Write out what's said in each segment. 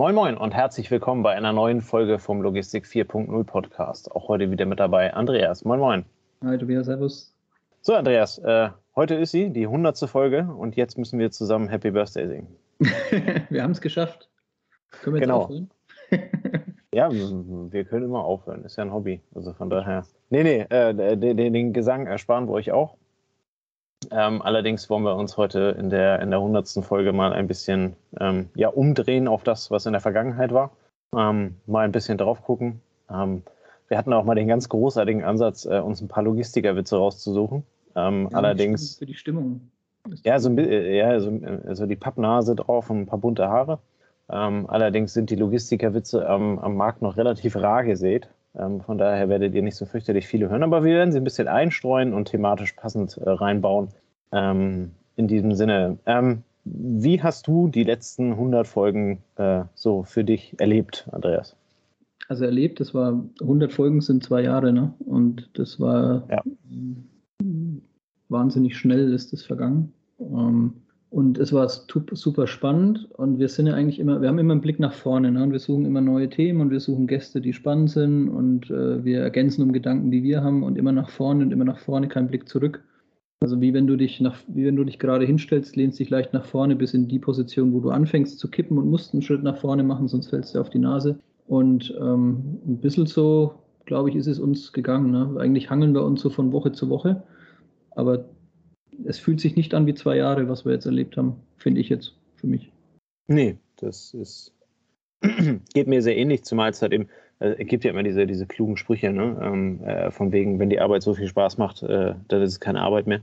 Moin Moin und herzlich willkommen bei einer neuen Folge vom Logistik 4.0 Podcast. Auch heute wieder mit dabei Andreas. Moin Moin. Hi Tobias, servus. So Andreas, äh, heute ist sie, die 100. Folge und jetzt müssen wir zusammen Happy Birthday singen. wir haben es geschafft. Können wir jetzt genau. aufhören? ja, wir können immer aufhören. Ist ja ein Hobby. Also von daher. Nee, nee, äh, den, den, Gesang ersparen wir euch auch. Ähm, allerdings wollen wir uns heute in der, in der 100. Folge mal ein bisschen ähm, ja, umdrehen auf das, was in der Vergangenheit war. Ähm, mal ein bisschen drauf gucken. Ähm, wir hatten auch mal den ganz großartigen Ansatz, äh, uns ein paar Logistikerwitze rauszusuchen. Ähm, ja, allerdings. Für die Stimmung. Ja, so, ja so, so, die Pappnase drauf und ein paar bunte Haare. Ähm, allerdings sind die Logistikerwitze am Markt noch relativ rar gesät. Ähm, von daher werdet ihr nicht so fürchterlich viele hören, aber wir werden sie ein bisschen einstreuen und thematisch passend äh, reinbauen. Ähm, in diesem Sinne, ähm, wie hast du die letzten 100 Folgen äh, so für dich erlebt, Andreas? Also erlebt, das war 100 Folgen sind zwei Jahre, ne? Und das war ja. wahnsinnig schnell ist das vergangen. Ähm, und es war super spannend und wir sind ja eigentlich immer, wir haben immer einen Blick nach vorne ne? und wir suchen immer neue Themen und wir suchen Gäste, die spannend sind und äh, wir ergänzen um Gedanken, die wir haben und immer nach vorne und immer nach vorne, kein Blick zurück. Also wie wenn du dich nach, wie wenn du dich gerade hinstellst, lehnst dich leicht nach vorne bis in die Position, wo du anfängst zu kippen und musst einen Schritt nach vorne machen, sonst fällst du auf die Nase. Und ähm, ein bisschen so, glaube ich, ist es uns gegangen. Ne? Eigentlich hangeln wir uns so von Woche zu Woche, aber es fühlt sich nicht an wie zwei Jahre, was wir jetzt erlebt haben, finde ich jetzt für mich. Nee, das ist geht mir sehr ähnlich, zumal es halt eben, äh, es gibt ja immer diese, diese klugen Sprüche, ne? Ähm, äh, von wegen, wenn die Arbeit so viel Spaß macht, äh, dann ist es keine Arbeit mehr.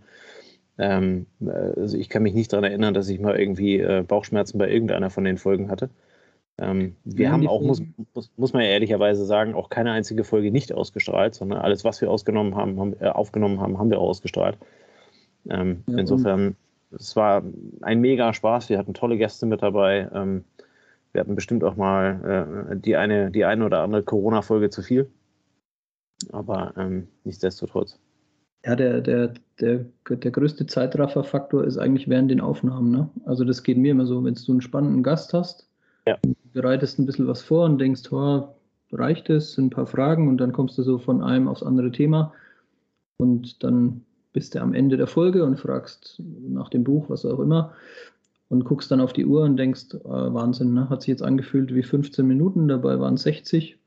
Ähm, äh, also ich kann mich nicht daran erinnern, dass ich mal irgendwie äh, Bauchschmerzen bei irgendeiner von den Folgen hatte. Ähm, wir ja, haben auch, muss, muss, muss, man ja ehrlicherweise sagen, auch keine einzige Folge nicht ausgestrahlt, sondern alles, was wir ausgenommen haben, haben äh, aufgenommen haben, haben wir auch ausgestrahlt. Ähm, ja, insofern, es war ein mega Spaß. Wir hatten tolle Gäste mit dabei. Ähm, wir hatten bestimmt auch mal äh, die, eine, die eine oder andere Corona-Folge zu viel. Aber ähm, nichtsdestotrotz. Ja, der, der, der, der größte Zeitrafferfaktor ist eigentlich während den Aufnahmen. Ne? Also das geht mir immer so, wenn du einen spannenden Gast hast, ja. bereitest ein bisschen was vor und denkst, oh, reicht es, sind ein paar Fragen und dann kommst du so von einem aufs andere Thema und dann bist du am Ende der Folge und fragst nach dem Buch, was auch immer, und guckst dann auf die Uhr und denkst, äh, Wahnsinn, ne? hat sich jetzt angefühlt wie 15 Minuten, dabei waren es 60.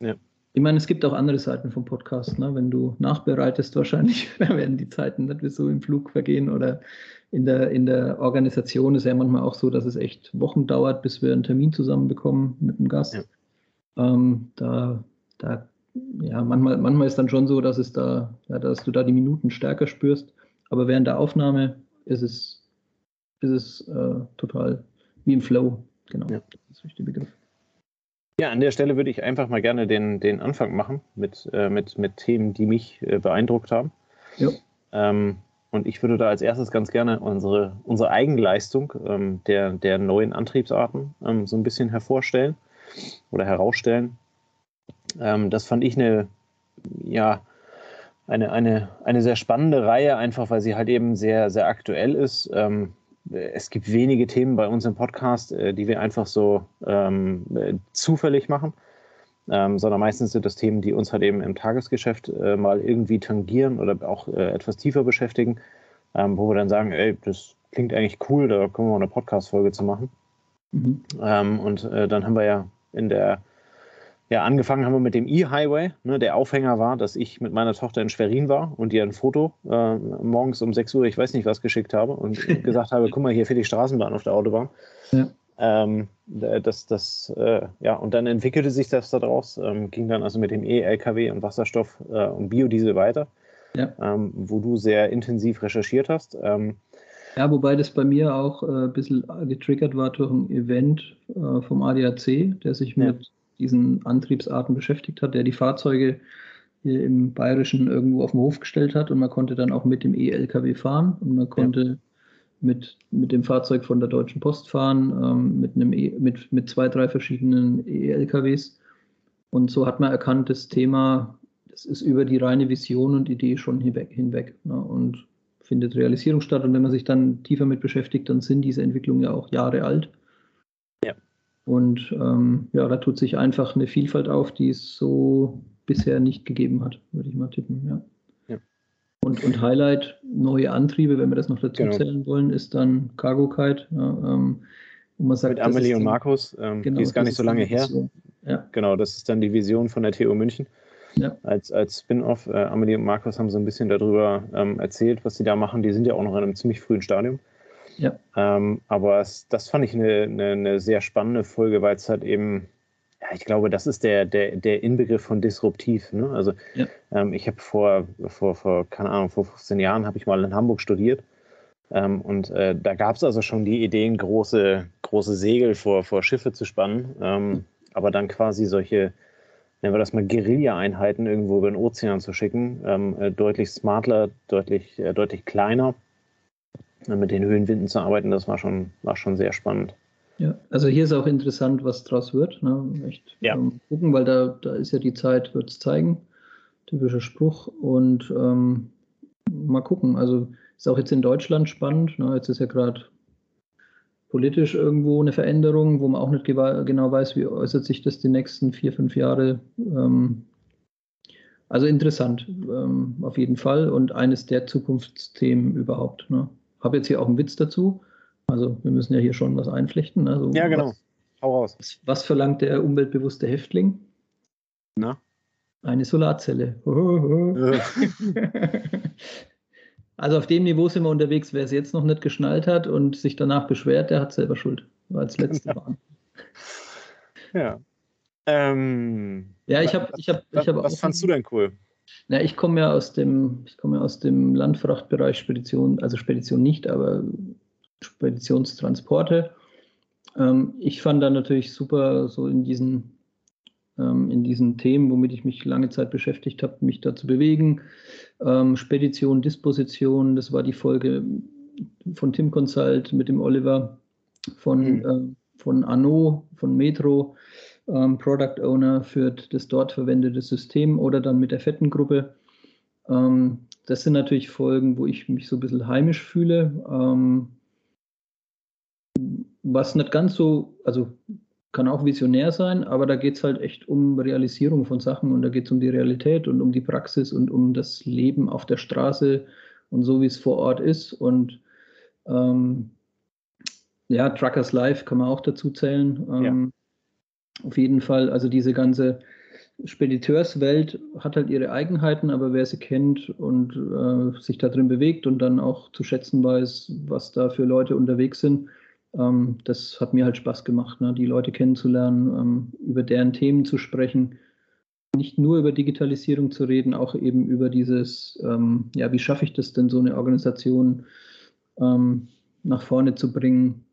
Ja. Ich meine, es gibt auch andere Seiten vom Podcast. Ne? Wenn du nachbereitest, wahrscheinlich dann werden die Zeiten nicht so im Flug vergehen oder in der, in der Organisation ist ja manchmal auch so, dass es echt Wochen dauert, bis wir einen Termin zusammenbekommen mit einem Gast. Ja. Ähm, da, da ja, manchmal, manchmal ist dann schon so, dass es da, ja, dass du da die Minuten stärker spürst. Aber während der Aufnahme ist es, ist es äh, total wie im Flow. Genau. Ja. Das ist der Begriff. Ja, an der Stelle würde ich einfach mal gerne den, den Anfang machen mit, äh, mit, mit Themen, die mich äh, beeindruckt haben. Ja. Ähm, und ich würde da als erstes ganz gerne unsere, unsere Eigenleistung ähm, der, der neuen Antriebsarten ähm, so ein bisschen hervorstellen oder herausstellen. Ähm, das fand ich eine, ja, eine, eine, eine sehr spannende Reihe, einfach weil sie halt eben sehr, sehr aktuell ist. Ähm, es gibt wenige Themen bei uns im Podcast, äh, die wir einfach so ähm, äh, zufällig machen, ähm, sondern meistens sind das Themen, die uns halt eben im Tagesgeschäft äh, mal irgendwie tangieren oder auch äh, etwas tiefer beschäftigen, ähm, wo wir dann sagen, ey, das klingt eigentlich cool, da können wir mal eine Podcast-Folge zu machen. Mhm. Ähm, und äh, dann haben wir ja in der ja, angefangen haben wir mit dem E-Highway. Ne, der Aufhänger war, dass ich mit meiner Tochter in Schwerin war und ihr ein Foto äh, morgens um 6 Uhr, ich weiß nicht was, geschickt habe und gesagt habe, guck mal, hier für die Straßenbahn auf der Autobahn. Ja. Ähm, das, das, äh, ja, und dann entwickelte sich das daraus, ähm, ging dann also mit dem E-LKW und Wasserstoff äh, und Biodiesel weiter, ja. ähm, wo du sehr intensiv recherchiert hast. Ähm, ja, wobei das bei mir auch äh, ein bisschen getriggert war durch ein Event äh, vom ADAC, der sich mit diesen Antriebsarten beschäftigt hat, der die Fahrzeuge hier im Bayerischen irgendwo auf den Hof gestellt hat und man konnte dann auch mit dem E-LKW fahren und man konnte ja. mit, mit dem Fahrzeug von der Deutschen Post fahren, ähm, mit, einem e, mit, mit zwei, drei verschiedenen E-LKWs. Und so hat man erkannt, das Thema, das ist über die reine Vision und Idee schon hinweg, hinweg ne? und findet Realisierung statt. Und wenn man sich dann tiefer mit beschäftigt, dann sind diese Entwicklungen ja auch Jahre alt. Und ähm, ja, da tut sich einfach eine Vielfalt auf, die es so bisher nicht gegeben hat, würde ich mal tippen. Ja. ja. Und, und Highlight, neue Antriebe, wenn wir das noch dazu genau. zählen wollen, ist dann Cargo Kite. Ja, ähm, wo man sagt, Mit Amelie und Markus, ähm, genau, die ist gar nicht so lange her. Ja. Genau, das ist dann die Vision von der TU München. Ja. Als, als Spin-off. Äh, Amelie und Markus haben so ein bisschen darüber ähm, erzählt, was sie da machen. Die sind ja auch noch in einem ziemlich frühen Stadium. Ja. Ähm, aber es, das fand ich eine, eine, eine sehr spannende Folge, weil es halt eben, ja, ich glaube, das ist der, der, der Inbegriff von disruptiv. Ne? Also ja. ähm, ich habe vor, vor, vor, keine Ahnung, vor 15 Jahren habe ich mal in Hamburg studiert. Ähm, und äh, da gab es also schon die Ideen, große, große Segel vor, vor Schiffe zu spannen, ähm, aber dann quasi solche, nennen wir das mal Guerilla-Einheiten irgendwo über den Ozean zu schicken, ähm, äh, deutlich smarter, deutlich, äh, deutlich kleiner mit den Höhenwinden zu arbeiten, das war schon, war schon sehr spannend. Ja, also hier ist auch interessant, was draus wird. Ne? Echt ja. ähm, gucken, weil da, da ist ja die Zeit, wird es zeigen. Typischer Spruch. Und ähm, mal gucken. Also ist auch jetzt in Deutschland spannend. Ne? Jetzt ist ja gerade politisch irgendwo eine Veränderung, wo man auch nicht genau weiß, wie äußert sich das die nächsten vier, fünf Jahre. Ähm, also interessant, ähm, auf jeden Fall. Und eines der Zukunftsthemen überhaupt. Ne? Habe jetzt hier auch einen Witz dazu. Also wir müssen ja hier schon was einflechten. Also ja, genau. Was, Hau raus. Was verlangt der umweltbewusste Häftling? Na? Eine Solarzelle. also auf dem Niveau sind wir unterwegs. Wer es jetzt noch nicht geschnallt hat und sich danach beschwert, der hat selber Schuld. War als letzte genau. Ja. Ähm, ja, ich habe, ich habe, ich habe. Was fandst du denn cool? Na, ich komme ja aus dem, ich komme ja aus dem Landfrachtbereich Spedition, also Spedition nicht, aber Speditionstransporte. Ähm, ich fand da natürlich super, so in diesen, ähm, in diesen Themen, womit ich mich lange Zeit beschäftigt habe, mich da zu bewegen. Ähm, Spedition, Disposition, das war die Folge von Tim Consult mit dem Oliver von, mhm. äh, von Anno, von Metro ähm, Product Owner für das dort verwendete System oder dann mit der fetten Gruppe. Ähm, das sind natürlich Folgen, wo ich mich so ein bisschen heimisch fühle. Ähm, was nicht ganz so, also kann auch visionär sein, aber da geht es halt echt um Realisierung von Sachen und da geht es um die Realität und um die Praxis und um das Leben auf der Straße und so, wie es vor Ort ist. Und ähm, ja, Truckers Life kann man auch dazu zählen. Ähm, auf jeden Fall, also diese ganze Spediteurswelt hat halt ihre Eigenheiten, aber wer sie kennt und äh, sich da drin bewegt und dann auch zu schätzen weiß, was da für Leute unterwegs sind, ähm, das hat mir halt Spaß gemacht, ne? die Leute kennenzulernen, ähm, über deren Themen zu sprechen, nicht nur über Digitalisierung zu reden, auch eben über dieses, ähm, ja, wie schaffe ich das denn, so eine Organisation ähm, nach vorne zu bringen,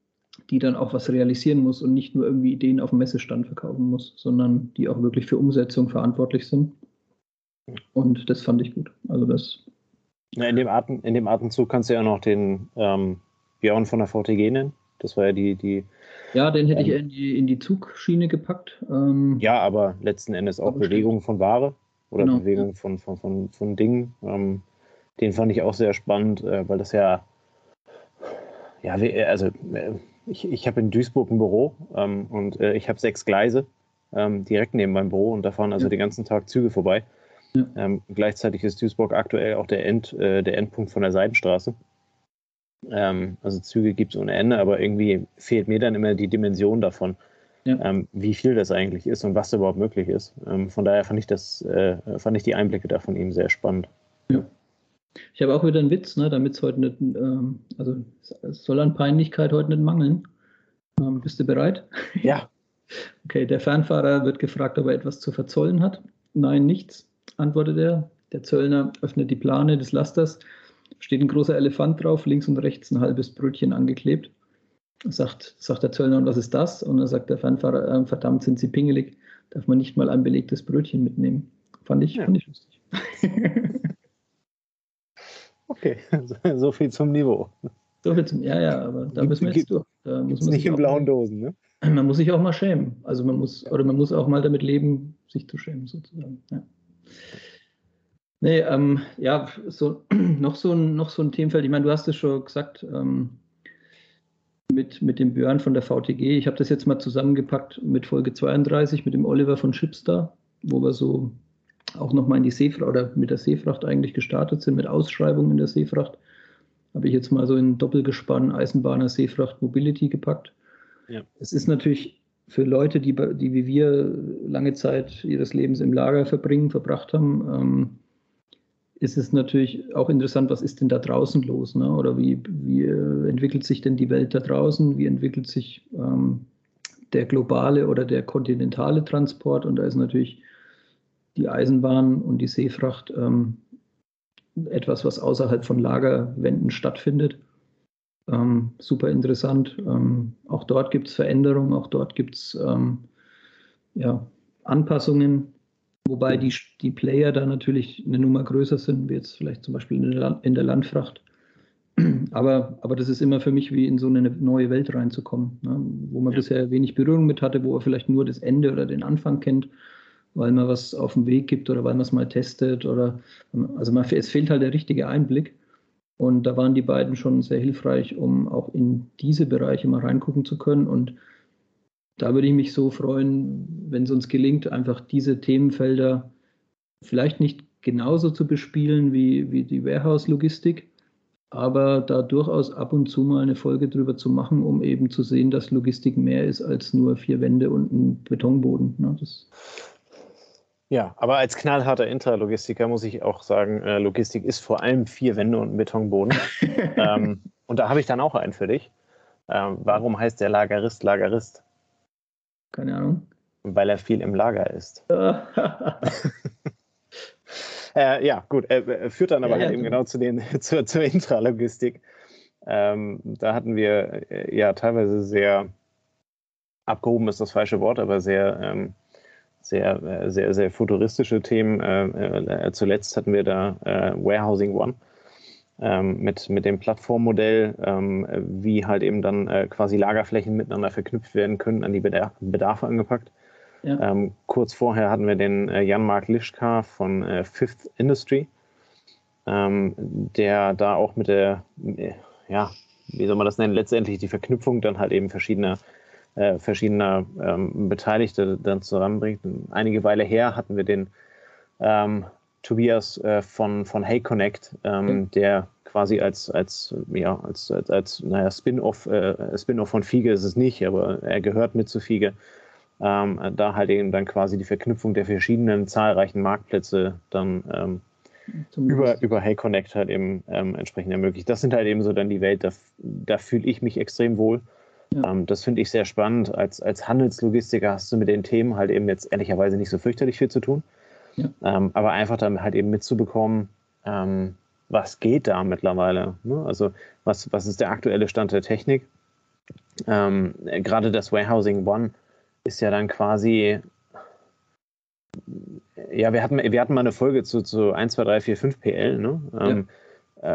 die dann auch was realisieren muss und nicht nur irgendwie Ideen auf dem Messestand verkaufen muss, sondern die auch wirklich für Umsetzung verantwortlich sind. Und das fand ich gut. Also das. Na, in, dem Atem, in dem Atemzug kannst du ja noch den ähm, Björn von der VTG nennen. Das war ja die. die ja, den hätte ähm, ich in die, in die Zugschiene gepackt. Ähm, ja, aber letzten Endes auch Bewegung von Ware oder genau. Bewegung von, von, von, von Dingen. Ähm, den fand ich auch sehr spannend, äh, weil das ja ja, also äh, ich, ich habe in Duisburg ein Büro ähm, und äh, ich habe sechs Gleise ähm, direkt neben meinem Büro und da fahren also ja. den ganzen Tag Züge vorbei. Ja. Ähm, gleichzeitig ist Duisburg aktuell auch der, End, äh, der Endpunkt von der Seidenstraße. Ähm, also Züge gibt es ohne Ende, aber irgendwie fehlt mir dann immer die Dimension davon, ja. Ähm, wie viel das eigentlich ist und was da überhaupt möglich ist. Ähm, von daher fand ich das, äh, fand ich die Einblicke da von ihm sehr spannend. Ja. Ich habe auch wieder einen Witz, ne, damit es heute nicht, ähm, also es soll an Peinlichkeit heute nicht mangeln. Ähm, bist du bereit? Ja. Okay, der Fernfahrer wird gefragt, ob er etwas zu verzollen hat. Nein, nichts, antwortet er. Der Zöllner öffnet die Plane des Lasters, steht ein großer Elefant drauf, links und rechts ein halbes Brötchen angeklebt. Sagt, sagt der Zöllner, und was ist das? Und dann sagt der Fernfahrer, äh, verdammt, sind Sie pingelig, darf man nicht mal ein belegtes Brötchen mitnehmen. Fand ich, ja. fand ich lustig. Okay, so viel zum Niveau. So viel zum, ja, ja, aber da müssen wir jetzt durch. Da muss man nicht in blauen Dosen, ne? Man muss sich auch mal schämen. Also man muss, oder man muss auch mal damit leben, sich zu schämen, sozusagen. Ja. Nee, ähm, ja, so, noch, so ein, noch so ein Themenfeld. Ich meine, du hast es schon gesagt, ähm, mit, mit dem Björn von der VTG. Ich habe das jetzt mal zusammengepackt mit Folge 32 mit dem Oliver von Chipstar, wo wir so auch nochmal in die Seefracht oder mit der Seefracht eigentlich gestartet sind, mit Ausschreibungen in der Seefracht. Habe ich jetzt mal so in Doppelgespann Eisenbahner Seefracht Mobility gepackt. Ja. Es ist natürlich für Leute, die, die wie wir lange Zeit ihres Lebens im Lager verbringen, verbracht haben, ähm, ist es natürlich auch interessant, was ist denn da draußen los? Ne? Oder wie, wie äh, entwickelt sich denn die Welt da draußen? Wie entwickelt sich ähm, der globale oder der kontinentale Transport? Und da ist natürlich die Eisenbahn und die Seefracht ähm, etwas, was außerhalb von Lagerwänden stattfindet. Ähm, super interessant. Ähm, auch dort gibt es Veränderungen, auch dort gibt es ähm, ja, Anpassungen, wobei die, die Player da natürlich eine Nummer größer sind, wie jetzt vielleicht zum Beispiel in der, Land, in der Landfracht. Aber, aber das ist immer für mich wie in so eine neue Welt reinzukommen, ne? wo man ja. bisher wenig Berührung mit hatte, wo er vielleicht nur das Ende oder den Anfang kennt, weil man was auf den Weg gibt oder weil man es mal testet oder also man, es fehlt halt der richtige Einblick. Und da waren die beiden schon sehr hilfreich, um auch in diese Bereiche mal reingucken zu können. Und da würde ich mich so freuen, wenn es uns gelingt, einfach diese Themenfelder vielleicht nicht genauso zu bespielen wie, wie die Warehouse-Logistik, aber da durchaus ab und zu mal eine Folge drüber zu machen, um eben zu sehen, dass Logistik mehr ist als nur vier Wände und ein Betonboden. Ne? Das ja, aber als knallharter Intralogistiker muss ich auch sagen, äh, Logistik ist vor allem vier Wände und ein Betonboden. ähm, und da habe ich dann auch einen für dich. Ähm, warum heißt der Lagerist Lagerist? Keine Ahnung. Weil er viel im Lager ist. äh, ja, gut. Äh, führt dann aber ja, halt ja, eben genau zu den, zur, zur Intralogistik. Ähm, da hatten wir äh, ja teilweise sehr abgehoben ist das falsche Wort, aber sehr ähm, sehr, äh, sehr, sehr futuristische Themen. Äh, äh, zuletzt hatten wir da Warehousing One ähm, mit, mit dem Plattformmodell, ähm, wie halt eben dann quasi Lagerflächen miteinander verknüpft werden können, an die Bedarfe angepackt. Ja. Ähm, kurz vorher hatten wir den Jan-Mark Lischka von Fifth Industry, der da auch mit der, ja, wie soll man das nennen, letztendlich die Verknüpfung dann halt eben verschiedener äh, verschiedener ähm, Beteiligte dann zusammenbringt. Einige Weile her hatten wir den ähm, Tobias äh, von, von Hey Connect, ähm, okay. der quasi als, als, ja, als, als, als naja, Spin-off, äh, Spin-off von Fiege ist es nicht, aber er gehört mit zu Fiege. Ähm, da halt eben dann quasi die Verknüpfung der verschiedenen zahlreichen Marktplätze dann ähm, über, über Hey Connect halt eben ähm, entsprechend ermöglicht. Das sind halt eben so dann die Welt, da, da fühle ich mich extrem wohl. Ja. Ähm, das finde ich sehr spannend. Als, als Handelslogistiker hast du mit den Themen halt eben jetzt ehrlicherweise nicht so fürchterlich viel zu tun. Ja. Ähm, aber einfach dann halt eben mitzubekommen, ähm, was geht da mittlerweile? Ne? Also was, was ist der aktuelle Stand der Technik? Ähm, gerade das Warehousing One ist ja dann quasi, ja, wir hatten, wir hatten mal eine Folge zu, zu 1, 2, 3, 4, 5 PL, ne? Ja. Ähm, äh,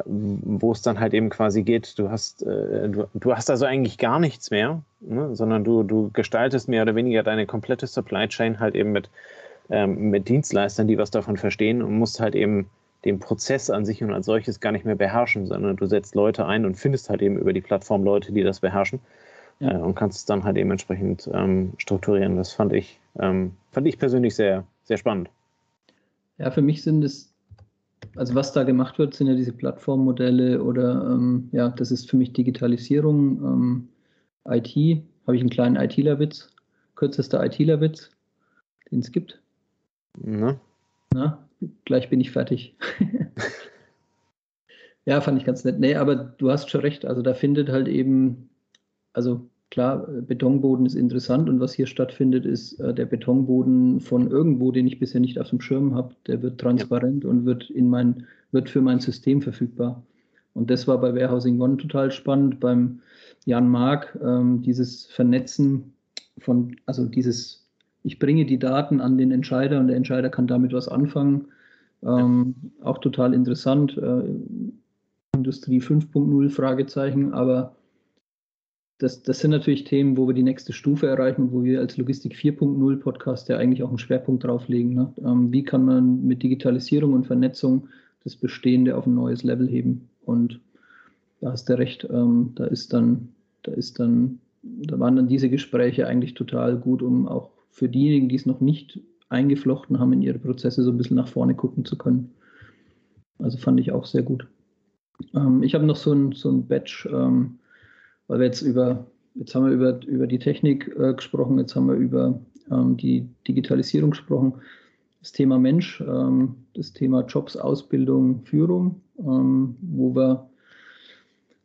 wo es dann halt eben quasi geht, du hast, äh, du, du hast also eigentlich gar nichts mehr, ne? sondern du, du gestaltest mehr oder weniger deine komplette Supply Chain halt eben mit, ähm, mit Dienstleistern, die was davon verstehen und musst halt eben den Prozess an sich und als solches gar nicht mehr beherrschen, sondern du setzt Leute ein und findest halt eben über die Plattform Leute, die das beherrschen ja. äh, und kannst es dann halt eben entsprechend ähm, strukturieren. Das fand ich, ähm, fand ich persönlich sehr, sehr spannend. Ja, für mich sind es also was da gemacht wird, sind ja diese Plattformmodelle oder ähm, ja, das ist für mich Digitalisierung, ähm, IT. Habe ich einen kleinen ITler-Witz, kürzester ITler-Witz, den es gibt. Na? Na, gleich bin ich fertig. ja, fand ich ganz nett. Nee, aber du hast schon recht. Also da findet halt eben, also klar, Betonboden ist interessant und was hier stattfindet, ist äh, der Betonboden von irgendwo, den ich bisher nicht auf dem Schirm habe, der wird transparent ja. und wird in mein, wird für mein System verfügbar. Und das war bei Warehousing One total spannend, beim Jan Mark, ähm, dieses Vernetzen von, also dieses, ich bringe die Daten an den Entscheider und der Entscheider kann damit was anfangen. Ähm, ja. Auch total interessant. Äh, Industrie 5.0 Fragezeichen, aber das, das sind natürlich Themen, wo wir die nächste Stufe erreichen und wo wir als Logistik 4.0 Podcast ja eigentlich auch einen Schwerpunkt drauflegen. Ne? Ähm, wie kann man mit Digitalisierung und Vernetzung das Bestehende auf ein neues Level heben? Und da hast du recht, ähm, da ist dann da ist dann, da waren dann diese Gespräche eigentlich total gut, um auch für diejenigen, die es noch nicht eingeflochten haben, in ihre Prozesse so ein bisschen nach vorne gucken zu können. Also fand ich auch sehr gut. Ähm, ich habe noch so ein, so ein Batch, ähm, weil wir jetzt über, jetzt haben wir über, über die Technik äh, gesprochen, jetzt haben wir über ähm, die Digitalisierung gesprochen, das Thema Mensch, ähm, das Thema Jobs, Ausbildung, Führung, ähm, wo wir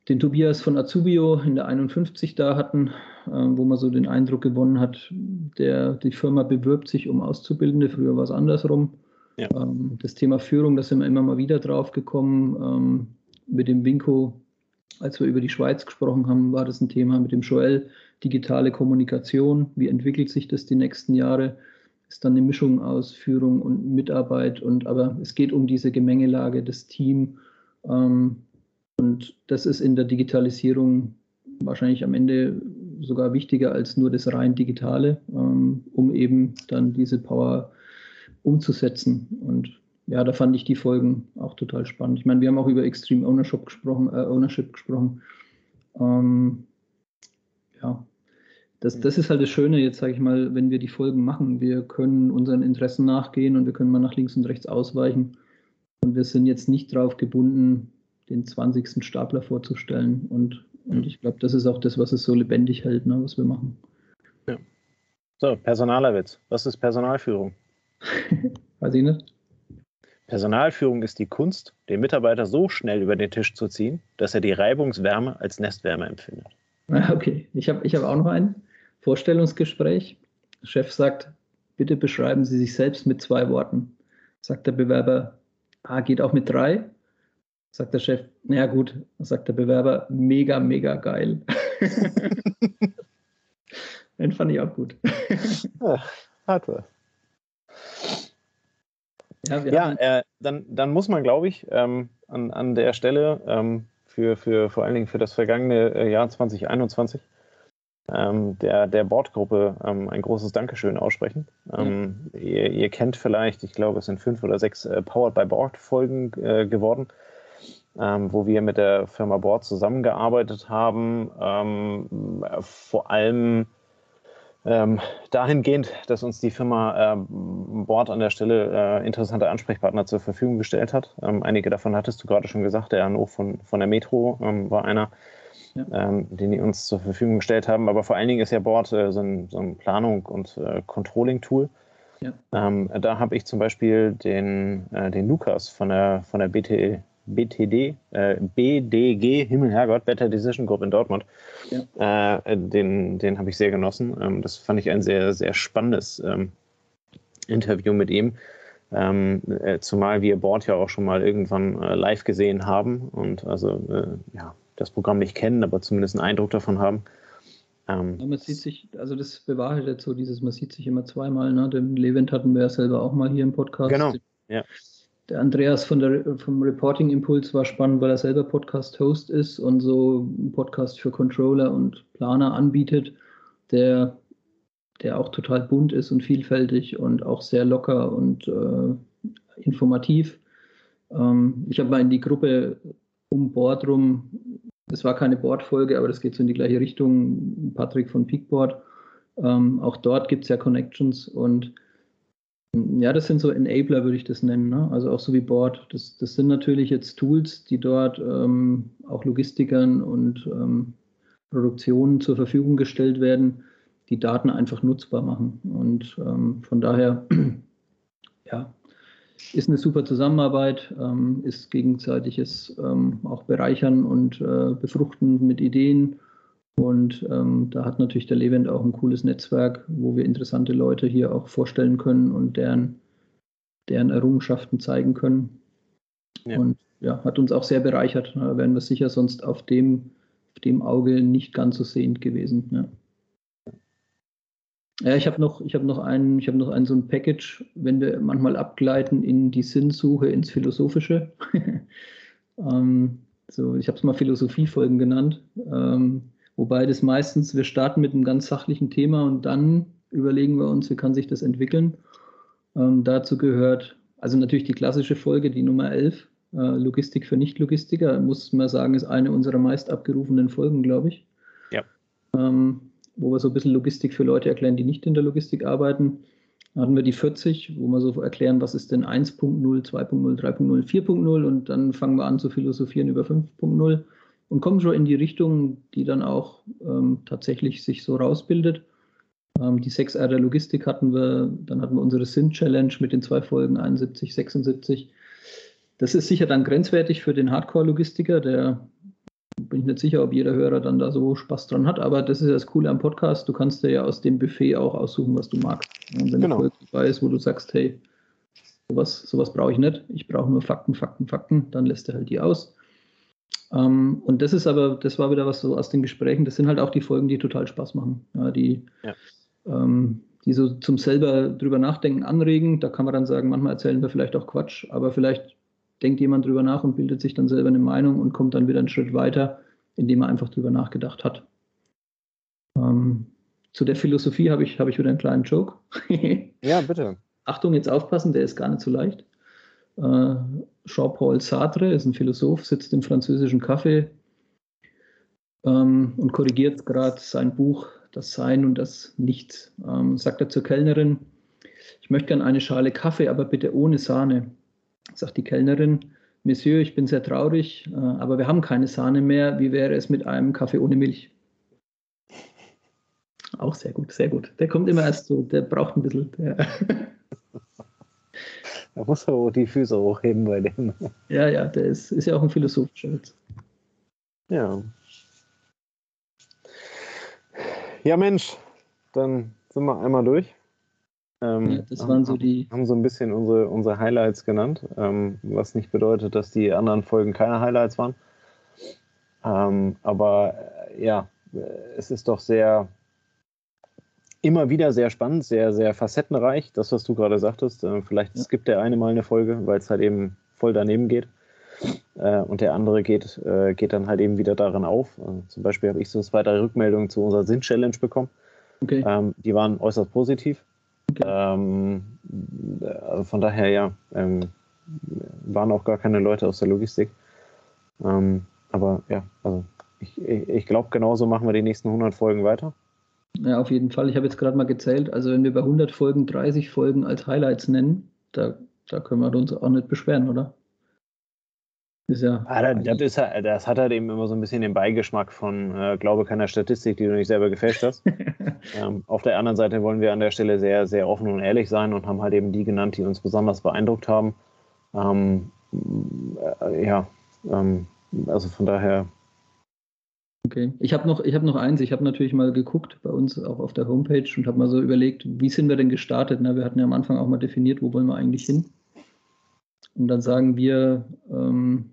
den Tobias von Azubio in der 51 da hatten, äh, wo man so den Eindruck gewonnen hat, der, die Firma bewirbt sich um Auszubildende, früher war es andersrum. Ja. Ähm, das Thema Führung, da sind wir immer mal wieder drauf gekommen. Ähm, mit dem Winko, als wir über die Schweiz gesprochen haben, war das ein Thema mit dem Joel, digitale Kommunikation, wie entwickelt sich das die nächsten Jahre? Ist dann eine Mischung aus Führung und Mitarbeit und aber es geht um diese Gemengelage, das Team. Ähm, und das ist in der Digitalisierung wahrscheinlich am Ende sogar wichtiger als nur das rein Digitale, ähm, um eben dann diese Power umzusetzen. Und ja, da fand ich die Folgen auch total spannend. Ich meine, wir haben auch über Extreme Ownership gesprochen, äh, Ownership gesprochen. Ähm, ja, das, das ist halt das Schöne, jetzt sage ich mal, wenn wir die Folgen machen. Wir können unseren Interessen nachgehen und wir können mal nach links und rechts ausweichen. Und wir sind jetzt nicht darauf gebunden, den 20. Stapler vorzustellen. Und, und ich glaube, das ist auch das, was es so lebendig hält, ne, was wir machen. Ja. So, Personalerwitz. Was ist Personalführung? Weiß ich nicht. Personalführung ist die Kunst, den Mitarbeiter so schnell über den Tisch zu ziehen, dass er die Reibungswärme als Nestwärme empfindet. Okay, ich habe ich hab auch noch ein Vorstellungsgespräch. Der Chef sagt, bitte beschreiben Sie sich selbst mit zwei Worten. Sagt der Bewerber, ah, geht auch mit drei. Sagt der Chef, naja gut, sagt der Bewerber, mega, mega geil. Den fand ich auch gut. Ja, hat was. Ja, ja äh, dann, dann muss man, glaube ich, ähm, an, an der Stelle ähm, für, für vor allen Dingen für das vergangene äh, Jahr 2021 ähm, der, der Bordgruppe ähm, ein großes Dankeschön aussprechen. Ja. ihr, ihr, kennt vielleicht, ich glaube, es sind fünf oder sechs äh, Powered by Board Folgen äh, geworden, ähm, wo wir mit der Firma Board zusammengearbeitet haben. Ähm, vor allem ähm, dahingehend, dass uns die Firma ähm, Board an der Stelle äh, interessante Ansprechpartner zur Verfügung gestellt hat. Ähm, einige davon hattest du gerade schon gesagt, der Hanno von, von der Metro ähm, war einer, ja. Ähm, den die uns zur Verfügung gestellt haben. Aber vor allen Dingen ist ja Board äh, so, ein, so ein Planung- und äh, Controlling-Tool. Ja. Ähm, da habe ich zum Beispiel den, äh, den Lukas von der, von der BT, BTD, äh, BDG, Himmel, Herrgott, Better Decision Group in Dortmund. Ja. Äh, den den habe ich sehr genossen. Ähm, das fand ich ein sehr, sehr spannendes ähm, Interview mit ihm. Ähm, äh, zumal wir Board ja auch schon mal irgendwann äh, live gesehen haben und also äh, ja, das Programm nicht kennen, aber zumindest einen Eindruck davon haben. Ähm, ja, man sieht sich, also das bewahrheitet jetzt so dieses, man sieht sich immer zweimal, ne? Den Levent hatten wir ja selber auch mal hier im Podcast. Genau. Ja. Der Andreas von der, vom Reporting Impuls war spannend, weil er selber Podcast-Host ist und so einen Podcast für Controller und Planer anbietet, der, der auch total bunt ist und vielfältig und auch sehr locker und äh, informativ. Ähm, ich habe mal in die Gruppe um Board rum, das war keine Board-Folge, aber das geht so in die gleiche Richtung, Patrick von Peakboard. Ähm, auch dort gibt es ja Connections und ja, das sind so Enabler, würde ich das nennen. Ne? Also auch so wie Board. Das, das sind natürlich jetzt Tools, die dort ähm, auch Logistikern und ähm, Produktionen zur Verfügung gestellt werden, die Daten einfach nutzbar machen. Und ähm, von daher, ja, ist eine super Zusammenarbeit, ähm, ist gegenseitiges ähm, auch bereichern und äh, befruchten mit Ideen und ähm, da hat natürlich der Levent auch ein cooles Netzwerk, wo wir interessante Leute hier auch vorstellen können und deren, deren Errungenschaften zeigen können. Ja. Und ja, hat uns auch sehr bereichert. Da wären wir sicher sonst auf dem, auf dem Auge nicht ganz so sehend gewesen. Ja. Ja, ich habe noch, ich habe noch einen, ich habe noch ein so ein Package, wenn wir manchmal abgleiten in die Sinnsuche, ins Philosophische. ähm, so, ich habe es mal Philosophiefolgen genannt. Ähm, Wobei das meistens, wir starten mit einem ganz sachlichen Thema und dann überlegen wir uns, wie kann sich das entwickeln. Ähm, dazu gehört also natürlich die klassische Folge, die Nummer 11, äh, Logistik für Nicht-Logistiker, muss man sagen, ist eine unserer meist abgerufenen Folgen, glaube ich. Ja. ähm, wo wir so ein bisschen Logistik für Leute erklären, die nicht in der Logistik arbeiten. Dann hatten wir die 40, wo wir so erklären, was ist denn 1.0, 2.0, 3.0, 4.0 und dann fangen wir an zu philosophieren über 5.0 und kommen schon in die Richtung, die dann auch ähm, tatsächlich sich so rausbildet. Ähm, die 6R der Logistik hatten wir, dann hatten wir unsere Syn-Challenge mit den zwei Folgen 71, 76. Das ist sicher dann grenzwertig für den Hardcore-Logistiker, der bin ich nicht sicher, ob jeder Hörer dann da so Spaß dran hat, aber das ist das Coole am Podcast. Du kannst dir ja aus dem Buffet auch aussuchen, was du magst. Und wenn genau. eine Folge dabei ist, wo du sagst, hey, sowas, sowas brauche ich nicht, ich brauche nur Fakten, Fakten, Fakten, dann lässt er halt die aus. Ähm, und das ist aber, das war wieder was so aus den Gesprächen, das sind halt auch die Folgen, die total Spaß machen. Ja, die, ja. Ähm, die so zum selber drüber nachdenken anregen. Da kann man dann sagen, manchmal erzählen wir vielleicht auch Quatsch, aber vielleicht denkt jemand drüber nach und bildet sich dann selber eine Meinung und kommt dann wieder einen Schritt weiter, indem er einfach drüber nachgedacht hat. Ähm, zu der Philosophie habe ich, hab ich wieder einen kleinen Joke. ja, bitte. Achtung, jetzt aufpassen, der ist gar nicht so leicht. Äh, Jean-Paul Sartre ist ein Philosoph, sitzt im französischen Café ähm, und korrigiert gerade sein Buch Das Sein und das Nichts. Ähm, sagt er zur Kellnerin, ich möchte gerne eine Schale Kaffee, aber bitte ohne Sahne sagt die Kellnerin, Monsieur, ich bin sehr traurig, äh, aber wir haben keine Sahne mehr. Wie wäre es mit einem Kaffee ohne Milch? Auch sehr gut, sehr gut. Der kommt immer erst so, der braucht ein bisschen. Da muss er die Füße hochheben bei dem. Ja, ja, der ist, ist ja auch ein philosophischer Witz. Ja. Ja, Mensch, dann sind wir einmal durch. Ähm, ja, das waren so die. Haben so ein bisschen unsere, unsere Highlights genannt, ähm, was nicht bedeutet, dass die anderen Folgen keine Highlights waren. Ähm, aber äh, ja, es ist doch sehr, immer wieder sehr spannend, sehr, sehr facettenreich, das, was du gerade sagtest. Äh, vielleicht ja. skippt der eine mal eine Folge, weil es halt eben voll daneben geht. Äh, und der andere geht, äh, geht dann halt eben wieder darin auf. Also zum Beispiel habe ich so zwei, drei Rückmeldungen zu unserer Sinn-Challenge bekommen. Okay. Ähm, die waren äußerst positiv. Okay. Also von daher ja, ähm, waren auch gar keine Leute aus der Logistik. Aber ja, also ich, ich glaube, genauso machen wir die nächsten 100 Folgen weiter. Ja, auf jeden Fall. Ich habe jetzt gerade mal gezählt. Also, wenn wir bei 100 Folgen 30 Folgen als Highlights nennen, da, da können wir uns auch nicht beschweren, oder? Ist ja. Ah, das, ist, das, hat halt eben immer so ein bisschen den Beigeschmack von äh, Glaube keiner Statistik, die du nicht selber gefälscht hast. ähm, auf der anderen Seite wollen wir an der Stelle sehr, sehr offen und ehrlich sein und haben halt eben die genannt, die uns besonders beeindruckt haben. Ähm, äh, ja, ähm, also von daher. Okay, ich habe noch, hab noch eins. Ich habe natürlich mal geguckt bei uns auch auf der Homepage und habe mal so überlegt, wie sind wir denn gestartet? Na, wir hatten ja am Anfang auch mal definiert, wo wollen wir eigentlich hin? Und dann sagen wir, ähm,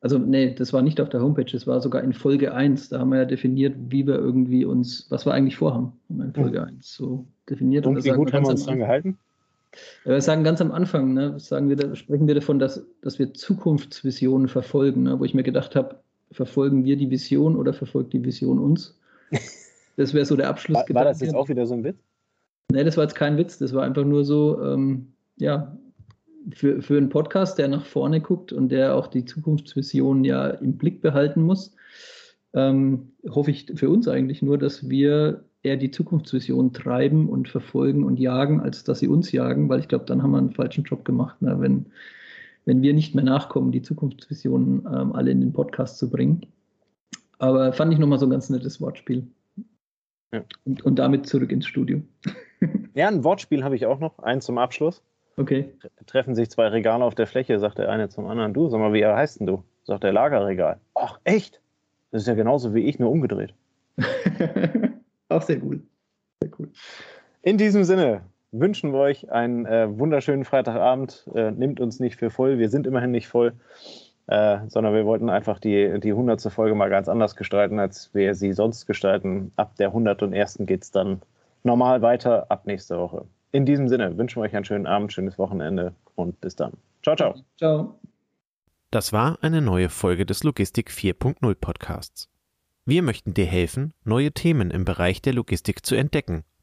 also nee, das war nicht auf der Homepage, das war sogar in Folge 1. Da haben wir ja definiert, wie wir irgendwie uns, was wir eigentlich vorhaben, haben wir in Folge mhm. 1 so definiert. Und, und wie gut haben wir uns dran gehalten? wir sagen ganz am Anfang, ne, sagen wir, sprechen wir davon, dass, dass wir Zukunftsvisionen verfolgen, ne, wo ich mir gedacht habe, verfolgen wir die Vision oder verfolgt die Vision uns? Das wäre so der Abschluss. War, war, das jetzt auch wieder so ein Witz? Nee, das war jetzt kein Witz, das war einfach nur so, ähm, ja, für, für einen Podcast, der nach vorne guckt und der auch die Zukunftsvision ja im Blick behalten muss, ähm, hoffe ich für uns eigentlich nur, dass wir eher die Zukunftsvision treiben und verfolgen und jagen, als dass sie uns jagen, weil ich glaube, dann haben wir einen falschen Job gemacht, ne? wenn, wenn wir nicht mehr nachkommen, die Zukunftsvisionen ähm, alle in den Podcast zu bringen. Aber fand ich nochmal so ein ganz nettes Wortspiel. Ja. Und, und damit zurück ins Studio. Ja, ein Wortspiel habe ich auch noch, eins zum Abschluss. Okay. Treffen sich zwei Regale auf der Fläche, sagt der eine zum anderen, du, sag mal, wie heißt denn du? Sagt der Lagerregal. Ach, echt? Das ist ja genauso wie ich, nur umgedreht. Auch sehr cool. Sehr cool. In diesem Sinne wünschen wir euch einen äh, wunderschönen Freitagabend. Äh, nimmt uns nicht für voll, wir sind immerhin nicht voll, äh, sondern wir wollten einfach die, die 100. Folge mal ganz anders gestalten, als wir sie sonst gestalten. Ab der 101. geht es dann normal weiter, ab nächste Woche. In diesem Sinne wünschen wir euch einen schönen Abend, schönes Wochenende und bis dann. Ciao, ciao. Ciao. Das war eine neue Folge des Logistik 4.0 Podcasts. Wir möchten dir helfen, neue Themen im Bereich der Logistik zu entdecken,